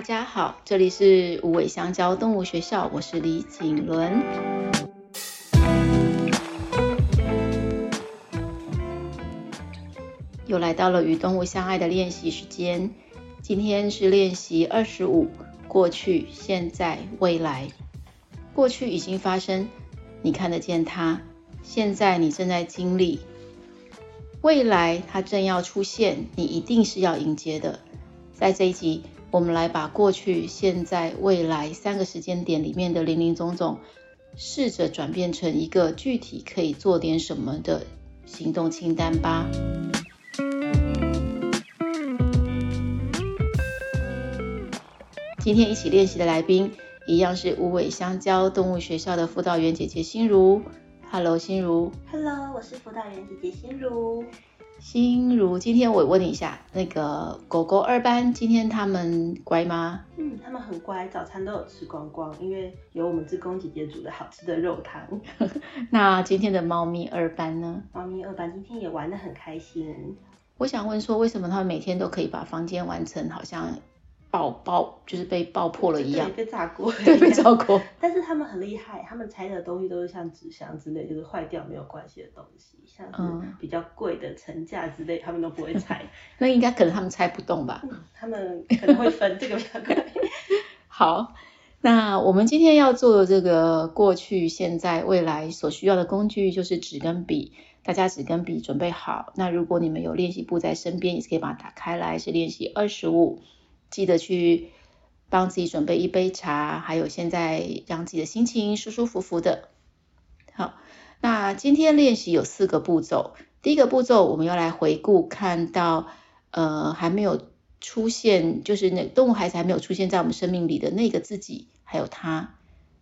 大家好，这里是无尾香蕉动物学校，我是李景伦。又来到了与动物相爱的练习时间，今天是练习二十五，过去、现在、未来。过去已经发生，你看得见它；现在你正在经历，未来它正要出现，你一定是要迎接的。在这一集，我们来把过去、现在、未来三个时间点里面的林林总总，试着转变成一个具体可以做点什么的行动清单吧。今天一起练习的来宾，一样是无尾香蕉动物学校的辅导员姐姐心如。Hello，心如。Hello，我是辅导员姐姐心如。心如，今天我问你一下，那个狗狗二班今天他们乖吗？嗯，他们很乖，早餐都有吃光光，因为有我们志工姐姐煮的好吃的肉汤。那今天的猫咪二班呢？猫咪二班今天也玩得很开心。我想问说，为什么他们每天都可以把房间完成，好像？爆爆就是被爆破了一样，被炸过，对，被炸过。但是他们很厉害，他们拆的东西都是像纸箱之类，就是坏掉没有关系的东西，像是比较贵的层架之类，他们都不会拆。那应该可能他们拆不动吧？嗯、他们可能会分这个比较贵。好，那我们今天要做的这个过去、现在、未来所需要的工具就是纸跟笔，大家纸跟笔准备好。那如果你们有练习簿在身边，也是可以把它打开来，是练习二十五。记得去帮自己准备一杯茶，还有现在让自己的心情舒舒服服的。好，那今天练习有四个步骤。第一个步骤，我们要来回顾，看到呃还没有出现，就是那动物孩子还没有出现在我们生命里的那个自己，还有他，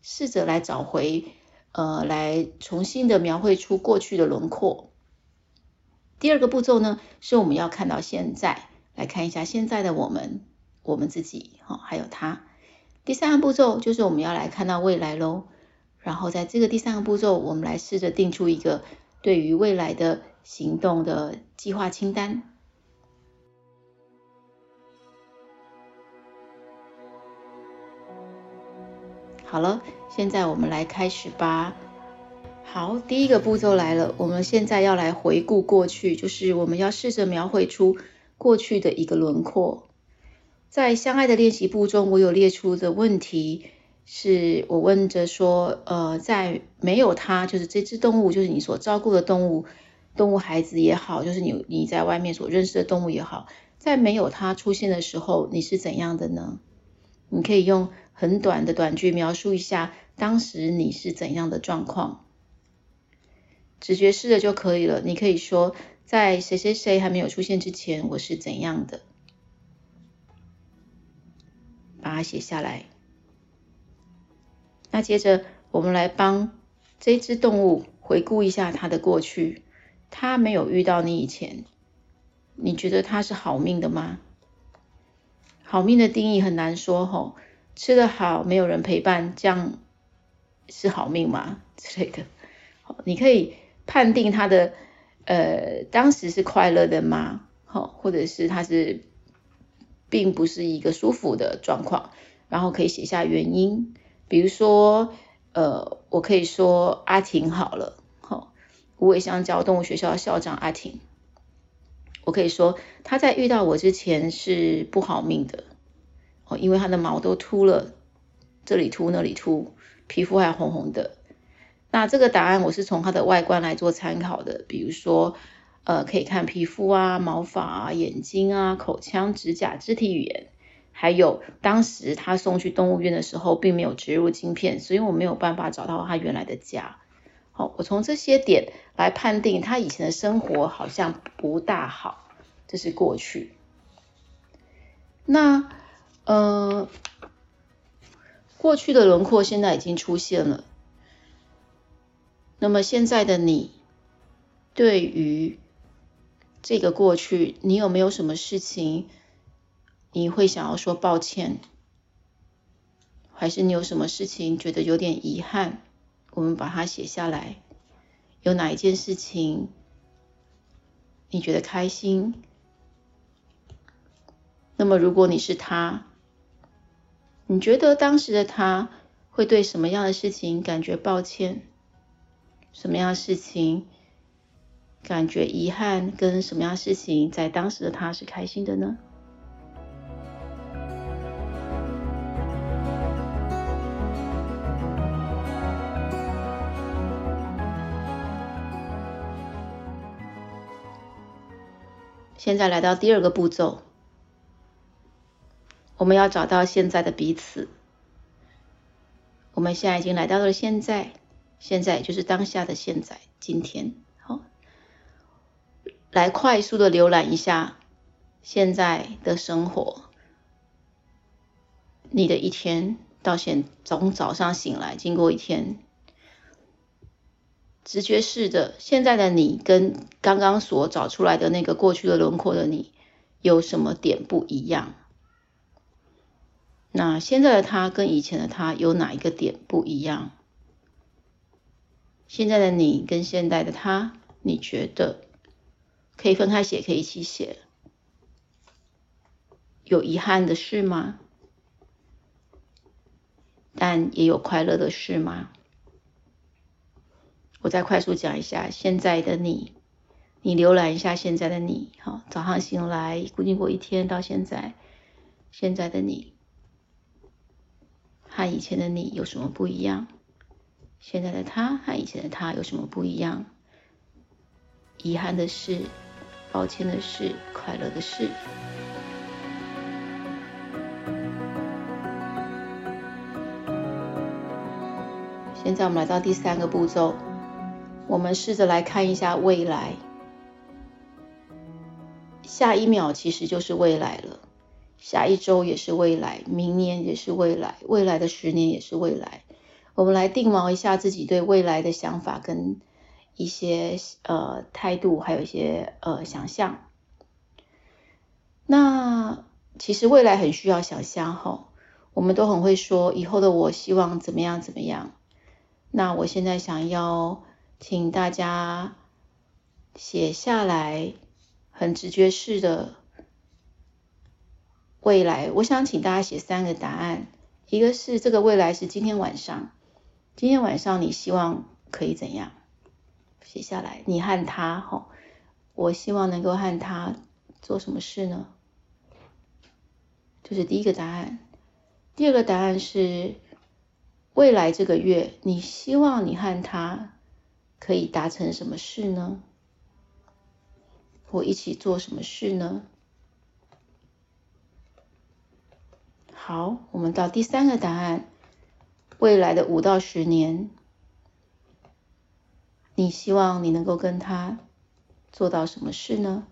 试着来找回，呃，来重新的描绘出过去的轮廓。第二个步骤呢，是我们要看到现在，来看一下现在的我们。我们自己，哈，还有他。第三个步骤就是我们要来看到未来喽。然后在这个第三个步骤，我们来试着定出一个对于未来的行动的计划清单。好了，现在我们来开始吧。好，第一个步骤来了，我们现在要来回顾过去，就是我们要试着描绘出过去的一个轮廓。在相爱的练习簿中，我有列出的问题，是我问着说，呃，在没有他，就是这只动物，就是你所照顾的动物，动物孩子也好，就是你你在外面所认识的动物也好，在没有他出现的时候，你是怎样的呢？你可以用很短的短句描述一下当时你是怎样的状况，直觉式的就可以了。你可以说，在谁谁谁还没有出现之前，我是怎样的。把它写下来。那接着，我们来帮这只动物回顾一下它的过去。它没有遇到你以前，你觉得它是好命的吗？好命的定义很难说吼，吃得好，没有人陪伴，这样是好命吗？之类的。你可以判定它的呃当时是快乐的吗？好，或者是它是。并不是一个舒服的状况，然后可以写下原因，比如说，呃，我可以说阿婷好了，好，无尾香蕉动物学校的校长阿婷，我可以说他在遇到我之前是不好命的，哦，因为他的毛都秃了，这里秃那里秃，皮肤还红红的，那这个答案我是从他的外观来做参考的，比如说。呃，可以看皮肤啊、毛发啊、眼睛啊、口腔、指甲、肢体语言，还有当时他送去动物园的时候，并没有植入晶片，所以我没有办法找到他原来的家。好，我从这些点来判定他以前的生活好像不大好，这是过去。那呃，过去的轮廓现在已经出现了，那么现在的你对于这个过去，你有没有什么事情你会想要说抱歉？还是你有什么事情觉得有点遗憾？我们把它写下来。有哪一件事情你觉得开心？那么如果你是他，你觉得当时的他会对什么样的事情感觉抱歉？什么样的事情感觉遗憾？跟什么样的事情在当时的他是开心的呢？现在来到第二个步骤，我们要找到现在的彼此。我们现在已经来到了现在，现在就是当下的现在，今天。来快速的浏览一下现在的生活。你的一天到现从早上醒来，经过一天。直觉式的，现在的你跟刚刚所找出来的那个过去的轮廓的你有什么点不一样？那现在的他跟以前的他有哪一个点不一样？现在的你跟现在的他，你觉得可以分开写，可以一起写？有遗憾的事吗？但也有快乐的事吗？我再快速讲一下现在的你，你浏览一下现在的你，好，早上醒来，固定过一天到现在，现在的你和以前的你有什么不一样？现在的他和以前的他有什么不一样？遗憾的事，抱歉的事，快乐的事。现在我们来到第三个步骤。我们试着来看一下未来，下一秒其实就是未来了，下一周也是未来，明年也是未来，未来的十年也是未来。我们来定锚一下自己对未来的想法跟一些呃态度，还有一些呃想象。那其实未来很需要想象哈，我们都很会说以后的我希望怎么样怎么样。那我现在想要。请大家写下来，很直觉式的未来。我想请大家写三个答案，一个是这个未来是今天晚上，今天晚上你希望可以怎样？写下来，你和他哈，我希望能够和他做什么事呢？就是第一个答案。第二个答案是未来这个月，你希望你和他。可以达成什么事呢？或一起做什么事呢？好，我们到第三个答案：未来的五到十年，你希望你能够跟他做到什么事呢？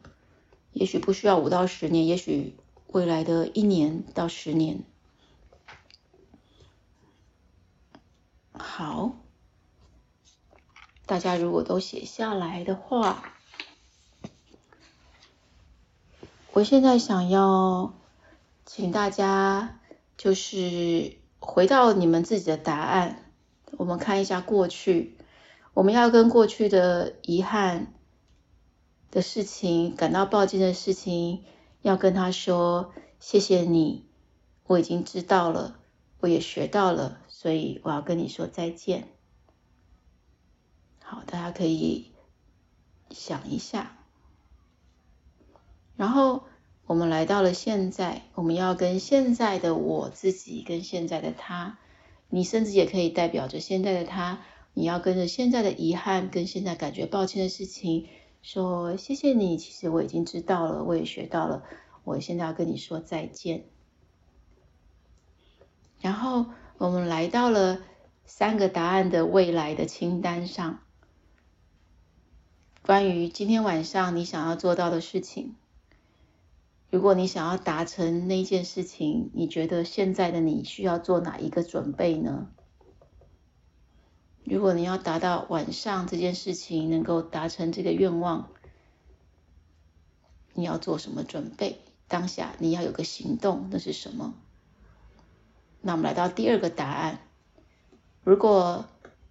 也许不需要五到十年，也许未来的一年到十年。好。大家如果都写下来的话，我现在想要请大家就是回到你们自己的答案，我们看一下过去，我们要跟过去的遗憾的事情、感到抱歉的事情，要跟他说谢谢你，我已经知道了，我也学到了，所以我要跟你说再见。好，大家可以想一下。然后我们来到了现在，我们要跟现在的我自己，跟现在的他，你甚至也可以代表着现在的他，你要跟着现在的遗憾，跟现在感觉抱歉的事情说谢谢你。其实我已经知道了，我也学到了，我现在要跟你说再见。然后我们来到了三个答案的未来的清单上。关于今天晚上你想要做到的事情，如果你想要达成那件事情，你觉得现在的你需要做哪一个准备呢？如果你要达到晚上这件事情能够达成这个愿望，你要做什么准备？当下你要有个行动，那是什么？那我们来到第二个答案，如果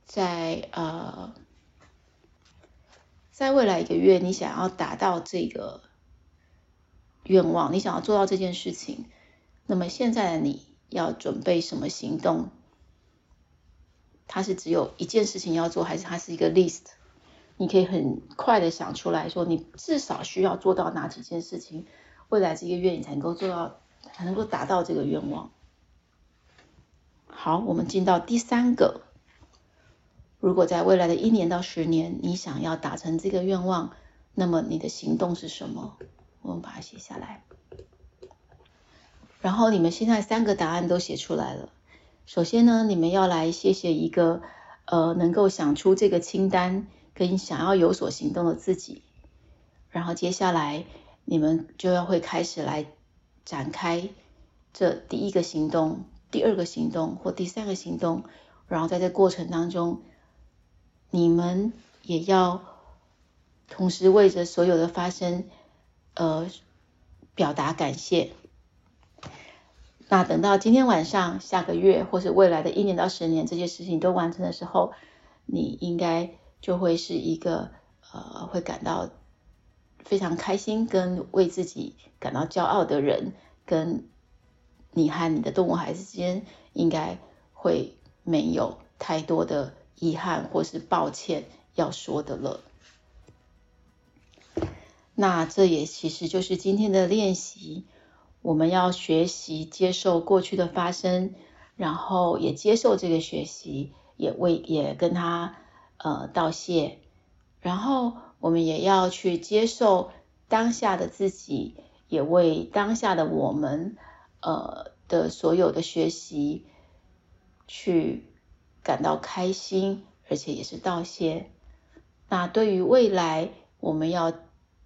在呃。在未来一个月，你想要达到这个愿望，你想要做到这件事情，那么现在的你要准备什么行动？它是只有一件事情要做，还是它是一个 list？你可以很快的想出来说，你至少需要做到哪几件事情，未来这个月你才能够做到，才能够达到这个愿望。好，我们进到第三个。如果在未来的一年到十年，你想要达成这个愿望，那么你的行动是什么？我们把它写下来。然后你们现在三个答案都写出来了。首先呢，你们要来谢谢一个呃能够想出这个清单跟想要有所行动的自己。然后接下来你们就要会开始来展开这第一个行动、第二个行动或第三个行动。然后在这过程当中，你们也要同时为着所有的发生呃表达感谢。那等到今天晚上、下个月，或是未来的一年到十年，这些事情都完成的时候，你应该就会是一个呃，会感到非常开心，跟为自己感到骄傲的人，跟你和你的动物孩子之间，应该会没有太多的遗憾或是抱歉要说的了。那这也其实就是今天的练习。我们要学习接受过去的发生，然后也接受这个学习，也为也跟他呃道谢，然后我们也要去接受当下的自己，也为当下的我们呃的所有的学习去感到开心，而且也是道谢。那对于未来，我们要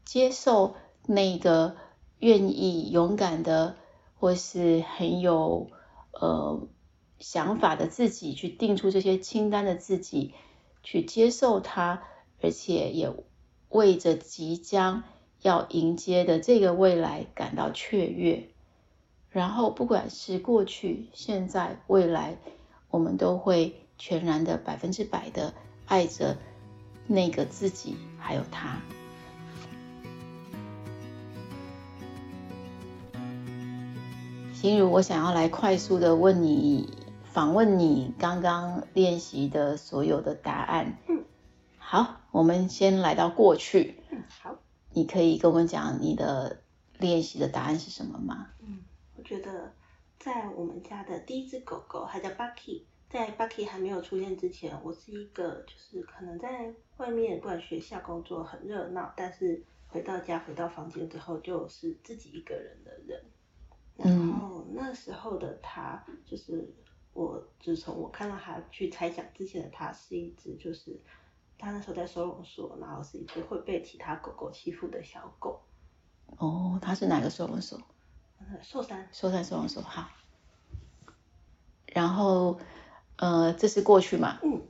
接受那个。愿意勇敢的，或是很有呃想法的自己，去定出这些清单的自己，去接受它，而且也为着即将要迎接的这个未来感到雀跃。然后，不管是过去、现在、未来，我们都会全然的、百分之百的爱着那个自己，还有他。心如，我想要来快速的问你，访问你刚刚练习的所有的答案。嗯，好，我们先来到过去。嗯，好，你可以跟我们讲你的练习的答案是什么吗？嗯，我觉得在我们家的第一只狗狗，它叫 Bucky，在 Bucky 还没有出现之前，我是一个就是可能在外面不管学校工作很热闹，但是回到家回到房间之后就是自己一个人的人。然后那时候的他，就是我自从我看到他去猜想之前的他是一只，就是他那时候在收容所，然后是一只会被其他狗狗欺负的小狗。哦，他是哪个收容所？寿山。寿山收容所，好。然后，呃，这是过去嘛？嗯。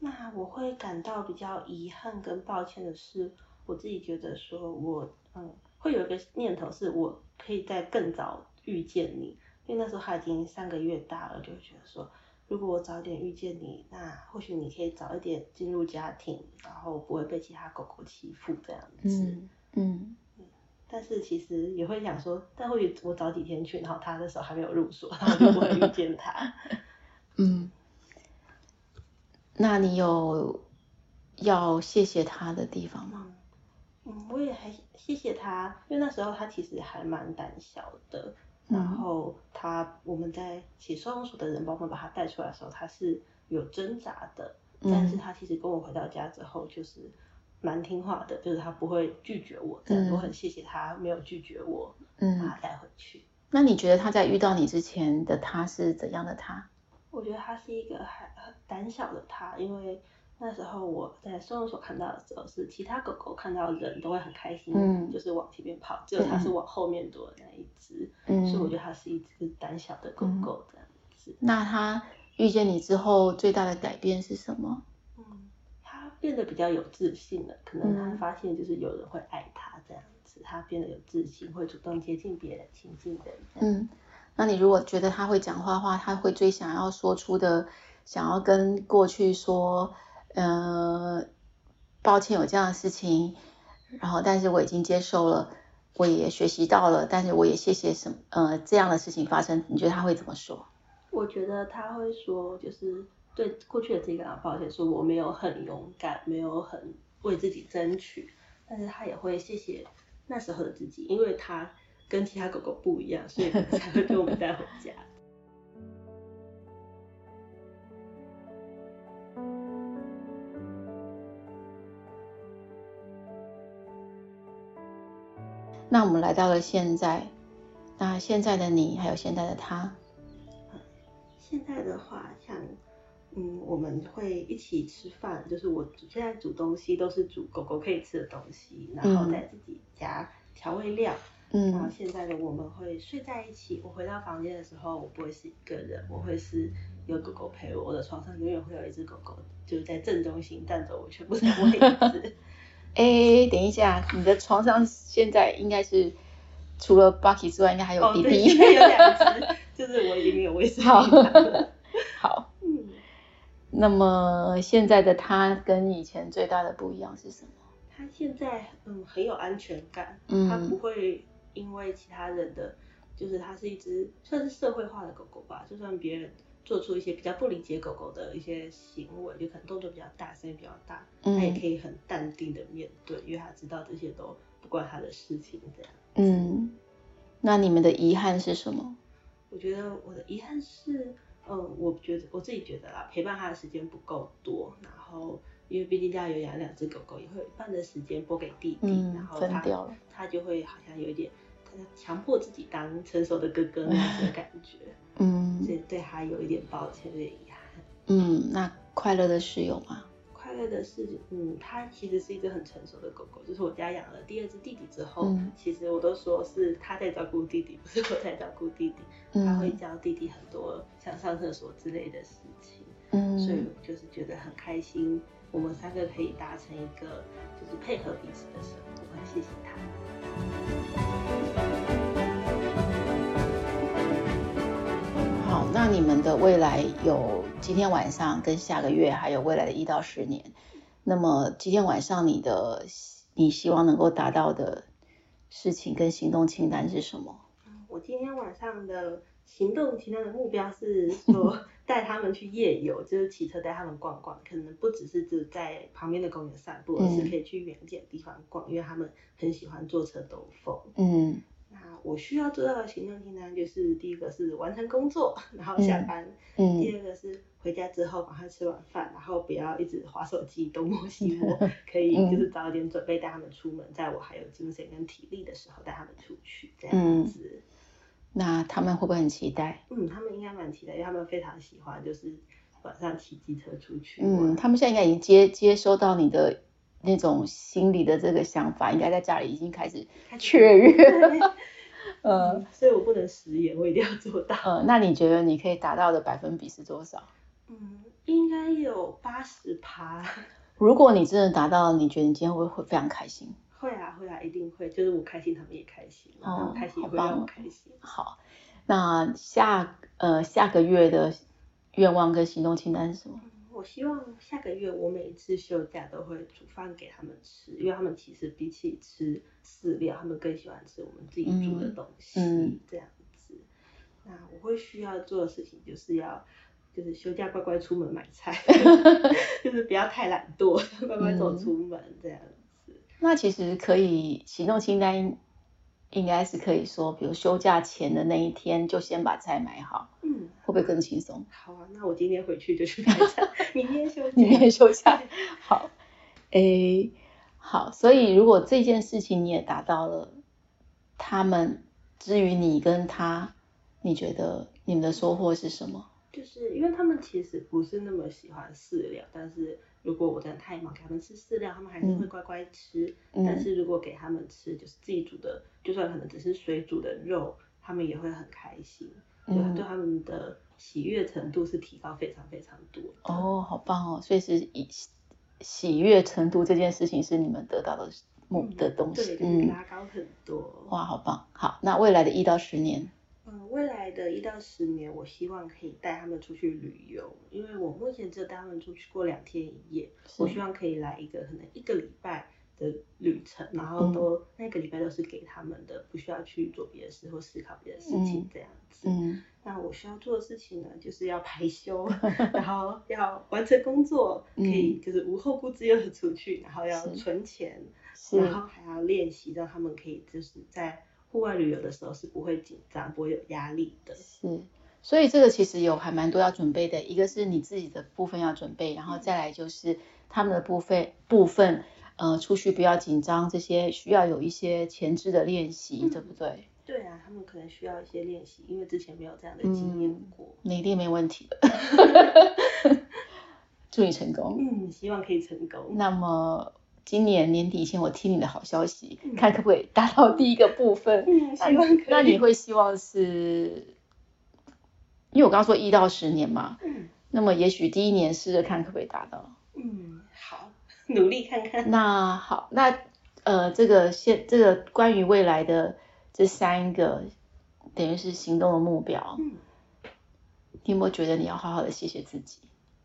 那我会感到比较遗憾跟抱歉的是，我自己觉得说我，嗯。会有一个念头是，我可以在更早遇见你，因为那时候他已经三个月大了，就会觉得说，如果我早点遇见你，那或许你可以早一点进入家庭，然后不会被其他狗狗欺负这样子。嗯嗯，嗯。但是其实也会想说，但或许我早几天去，然后他那时候还没有入所，然后就不会遇见他。嗯。那你有要谢谢他的地方吗？嗯，我也还谢谢他，因为那时候他其实还蛮胆小的，然后他我们在起收容所的人帮我们把他带出来的时候，他是有挣扎的，但是他其实跟我回到家之后就是蛮听话的，就是他不会拒绝我，嗯，我很谢谢他没有拒绝我，嗯，把他带回去。那你觉得他在遇到你之前的他是怎样的他？我觉得他是一个还很胆小的他，因为。那时候我在收容所看到的时候，是其他狗狗看到人都会很开心，嗯、就是往前面跑，只有它是往后面躲的那一只，嗯、所以我觉得它是一只胆小的狗狗这样子。那它遇见你之后最大的改变是什么？嗯，它变得比较有自信了，可能它发现就是有人会爱它这样子，它变得有自信，会主动接近别人、亲近人。嗯，那你如果觉得它会讲话的话，它会最想要说出的，想要跟过去说。呃，抱歉有这样的事情，然后但是我已经接受了。我也学习到了，但是我也谢谢什么呃这样的事情发生，你觉得他会怎么说？我觉得他会说，就是对过去的自己感到抱歉，说我没有很勇敢，没有很为自己争取，但是他也会谢谢那时候的自己，因为他跟其他狗狗不一样，所以才会给我们带回家。那我们来到了现在，那现在的你还有现在的他，现在的话，像嗯，我们会一起吃饭，就是我现在煮东西都是煮狗狗可以吃的东西，然后再自己加调味料，嗯，然后现在的我们会睡在一起。我回到房间的时候，我不会是一个人，我会是有狗狗陪我，我的床上永远会有一只狗狗，就是在正中心占着我全部的位置。哎，等一下，你的床上现在应该是除了 Bucky 之外，应该还有弟弟。哦、有两只，就是我已经没有卫生了。好，嗯，那么现在的他跟以前最大的不一样是什么？他现在嗯很有安全感，嗯，他不会因为其他人的，就是他是一只算是社会化的狗狗吧，就算别人。做出一些比较不理解狗狗的一些行为，就可能动作比较大，声音比较大，他也可以很淡定的面对，因为他知道这些都不关他的事情，这样。嗯，那你们的遗憾是什么？我觉得我的遗憾是，嗯，我觉得我自己觉得啦，陪伴他的时间不够多，然后因为毕竟家有养两只狗狗，也会有一半的时间拨给弟弟，嗯，然后他分掉了，他就会好像有一点，他强迫自己当成熟的哥哥那样子的感觉。嗯，所以对他有一点抱歉，有点遗憾。嗯，那快乐的事有吗？快乐的事，嗯，他其实是一只很成熟的狗狗。就是我家养了第二只弟弟之后，嗯、其实我都说是他在照顾弟弟，不是我在照顾弟弟。嗯、他会教弟弟很多像上厕所之类的事情。嗯，所以我就是觉得很开心，我们三个可以达成一个就是配合彼此的生活。我很谢谢他。好那你们的未来有今天晚上跟下个月，还有未来的一到十年。那么今天晚上你的你希望能够达到的事情跟行动清单是什么？我今天晚上的行动清单的目标是说 带他们去夜游，就是骑车带他们逛逛，可能不只是只在旁边的公园散步，而是可以去远一点的地方逛，因为他们很喜欢坐车兜风。嗯。那我需要做到的行动清单就是第一个是完成工作，然后下班；嗯嗯、第二个是回家之后赶快吃完饭，然后不要一直划手机东摸西摸，可以就是早点准备带他们出门，在我还有精神跟体力的时候带他们出去这样子、嗯。那他们会不会很期待？嗯，他们应该蛮期待，因为他们非常喜欢就是晚上骑机车出去。嗯，他们现在应该已经接接收到你的那种心里的这个想法，应该在家里已经开始雀跃了。呃、嗯，所以我不能食言，我一定要做到。呃，那你觉得你可以达到的百分比是多少？嗯，应该有八十趴。如果你真的达到了，你觉得你今天会会非常开心？会啊，会啊，一定会。就是我开心，他们也开心。哦，开心也会让我开心。好，那下呃下个月的愿望跟行动清单是什么？我希望下个月我每一次休假都会煮饭给他们吃，因为他们其实比起吃饲料，他们更喜欢吃我们自己煮的东西，这样子。那我会需要做的事情就是要，就是休假乖乖出门买菜，就是不要太懒惰，乖乖走出门这样子。那其实可以行动清单。应该是可以说，比如休假前的那一天就先把菜买好，嗯，会不会更轻松？好啊，那我今天回去就去买菜，明天休假，明天休假，好，诶，好，所以如果这件事情你也达到了，他们至于你跟他，你觉得你们的收获是什么？就是因为他们其实不是那么喜欢饲料，但是。如果我真的太忙，给他们吃饲料，他们还是会乖乖吃。嗯、但是如果给他们吃就是自己煮的，就算可能只是水煮的肉，他们也会很开心。嗯，对他们的喜悦程度是提高非常非常多。哦，好棒哦！所以是以喜悦程度这件事情是你们得到的目的东西，嗯，对，拉高很多。嗯。哇，好棒！好，那未来的一到十年。嗯，未来的一到十年，我希望可以带他们出去旅游，因为我目前只有带他们出去过两天一夜，我希望可以来一个可能一个礼拜的旅程，然后都那个礼拜都是给他们的，不需要去做别的事或思考别的事情这样子。嗯，那我需要做的事情呢，就是要排休，然后要完成工作，可以就是无后顾之忧的出去，然后要存钱，然后还要练习，让他们可以就是在户外旅游的时候是不会紧张、不会有压力的。是。所以这个其实有还蛮多要准备的，一个是你自己的部分要准备，然后再来就是他们的部分部分，呃，出去不要紧张，这些需要有一些前置的练习，嗯、对不对？对啊，他们可能需要一些练习，因为之前没有这样的经验过。嗯、你一定没问题的，祝你成功。嗯，希望可以成功。那么今年年底前，我听你的好消息，嗯、看可不可以达到第一个部分。嗯，希望可以。那你会希望是？因为我刚刚说一到十年嘛，嗯，那么也许第一年试着看可不可以达到，嗯，好，努力看看。那好，那呃，这个现这个关于未来的这三个，等于是行动的目标，嗯，你有没有觉得你要好好的谢谢自己？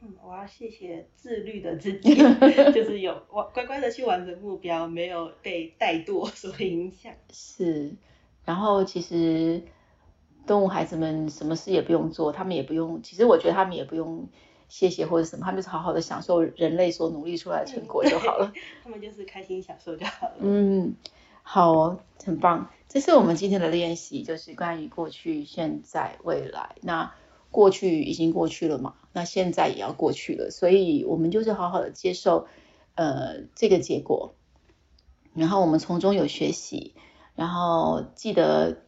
嗯，我要谢谢自律的自己，就是有我乖乖的去完成目标，没有被怠惰 所影响。是，然后其实。动物孩子们什么事也不用做，他们也不用，其实我觉得他们也不用谢谢或者什么，他们就是好好的享受人类所努力出来的成果就好了。他们就是开心享受就好了。嗯，好哦，很棒。这是我们今天的练习，就是关于过去、现在、未来。那过去已经过去了嘛，那现在也要过去了，所以我们就是好好的接受呃这个结果，然后我们从中有学习，然后记得。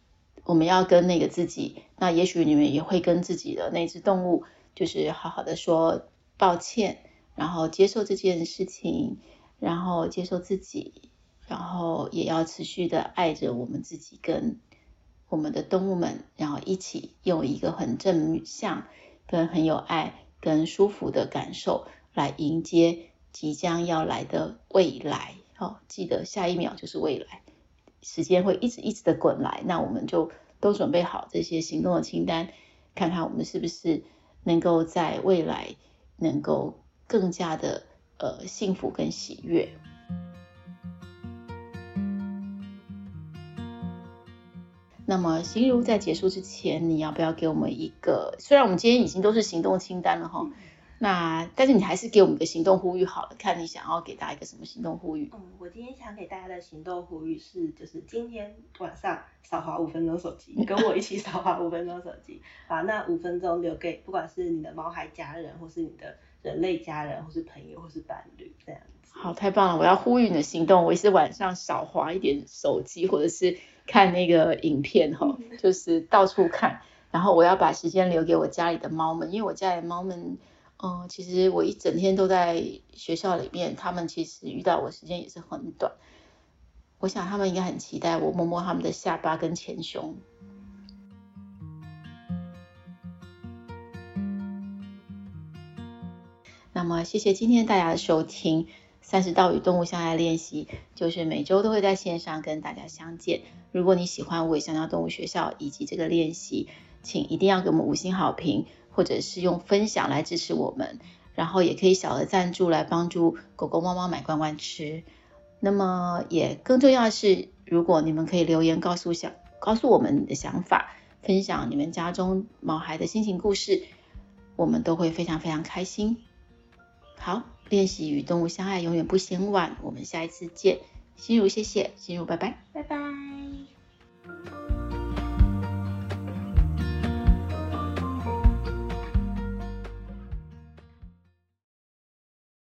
我们要跟那个自己，那也许你们也会跟自己的那只动物，就是好好的说抱歉，然后接受这件事情，然后接受自己，然后也要持续的爱着我们自己跟我们的动物们，然后一起用一个很正向、跟很有爱、跟舒服的感受来迎接即将要来的未来。好，记得下一秒就是未来。时间会一直一直的滚来，那我们就都准备好这些行动的清单，看看我们是不是能够在未来能够更加的呃幸福跟喜悦。那么心如在结束之前，你要不要给我们一个？虽然我们今天已经都是行动清单了哈。那但是你还是给我们一个行动呼吁好了，看你想要给大家一个什么行动呼吁？嗯，我今天想给大家的行动呼吁是，就是今天晚上少划五分钟手机，跟我一起少划五分钟手机，把那五分钟留给不管是你的猫孩家人，或是你的人类家人，或是朋友，或是伴侣这样子。好，太棒了！我要呼吁你的行动，我也是晚上少滑一点手机，或者是看那个影片哈，就是到处看，然后我要把时间留给我家里的猫们，因为我家里的猫们。嗯，其实我一整天都在学校里面，他们其实遇到我时间也是很短。我想他们应该很期待我摸摸他们的下巴跟前胸。那么，谢谢今天大家的收听，三十道与动物相爱练习，就是每周都会在线上跟大家相见。如果你喜欢无尾香蕉动物学校以及这个练习，请一定要给我们五星好评。或者是用分享来支持我们，然后也可以小额赞助来帮助狗狗、猫猫买罐罐吃。那么也更重要的是，如果你们可以留言告诉想告诉我们你的想法，分享你们家中毛孩的心情故事，我们都会非常非常开心。好，练习与动物相爱永远不嫌晚。我们下一次见。心如谢谢。心如拜拜。拜拜。